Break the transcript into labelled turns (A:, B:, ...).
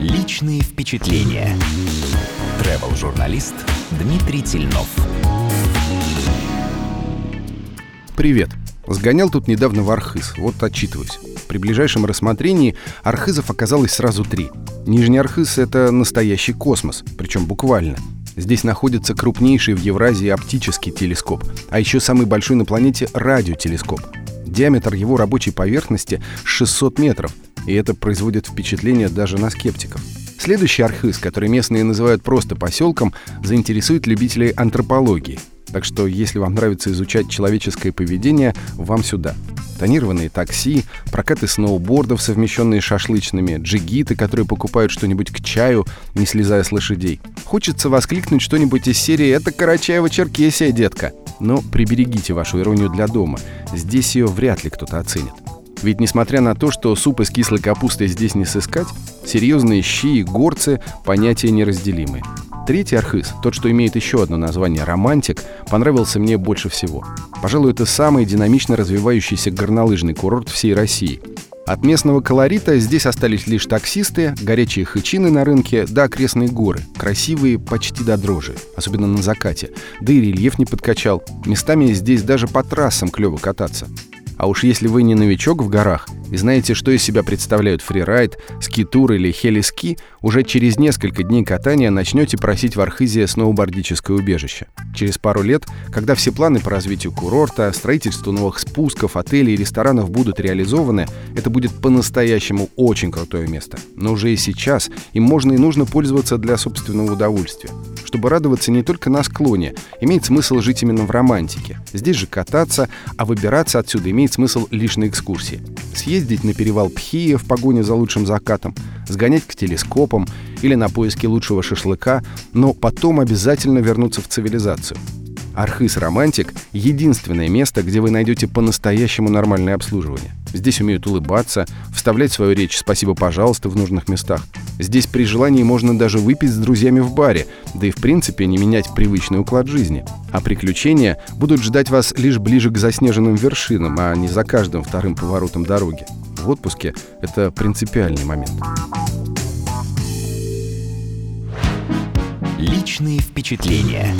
A: Личные впечатления. Travel-журналист Дмитрий Тельнов.
B: Привет. Сгонял тут недавно в Архыз, вот отчитываюсь. При ближайшем рассмотрении архызов оказалось сразу три. Нижний Архыз — это настоящий космос, причем буквально. Здесь находится крупнейший в Евразии оптический телескоп, а еще самый большой на планете радиотелескоп. Диаметр его рабочей поверхности 600 метров, и это производит впечатление даже на скептиков. Следующий архыз, который местные называют просто поселком, заинтересует любителей антропологии. Так что, если вам нравится изучать человеческое поведение, вам сюда. Тонированные такси, прокаты сноубордов, совмещенные шашлычными, джигиты, которые покупают что-нибудь к чаю, не слезая с лошадей. Хочется воскликнуть что-нибудь из серии «Это Карачаева-Черкесия, детка!» Но приберегите вашу иронию для дома. Здесь ее вряд ли кто-то оценит. Ведь несмотря на то, что суп из кислой капусты здесь не сыскать, серьезные щи и горцы – понятия неразделимые. Третий архыз, тот, что имеет еще одно название «Романтик», понравился мне больше всего. Пожалуй, это самый динамично развивающийся горнолыжный курорт всей России. От местного колорита здесь остались лишь таксисты, горячие хычины на рынке, да окрестные горы, красивые почти до дрожи, особенно на закате. Да и рельеф не подкачал. Местами здесь даже по трассам клево кататься. А уж если вы не новичок в горах и знаете, что из себя представляют фрирайд, скитур или хелиски, уже через несколько дней катания начнете просить в Архизе сноубордическое убежище. Через пару лет, когда все планы по развитию курорта, строительству новых спусков, отелей и ресторанов будут реализованы, это будет по-настоящему очень крутое место. Но уже и сейчас им можно и нужно пользоваться для собственного удовольствия. Чтобы радоваться не только на склоне, имеет смысл жить именно в романтике. Здесь же кататься, а выбираться отсюда имеет смысл лишь на экскурсии. Съездить на перевал Пхия в погоне за лучшим закатом, сгонять к телескопам или на поиски лучшего шашлыка, но потом обязательно вернуться в цивилизацию. Архыз Романтик — единственное место, где вы найдете по-настоящему нормальное обслуживание. Здесь умеют улыбаться, вставлять свою речь «спасибо, пожалуйста» в нужных местах. Здесь при желании можно даже выпить с друзьями в баре, да и в принципе не менять привычный уклад жизни. А приключения будут ждать вас лишь ближе к заснеженным вершинам, а не за каждым вторым поворотом дороги. В отпуске это принципиальный момент.
A: Личные впечатления.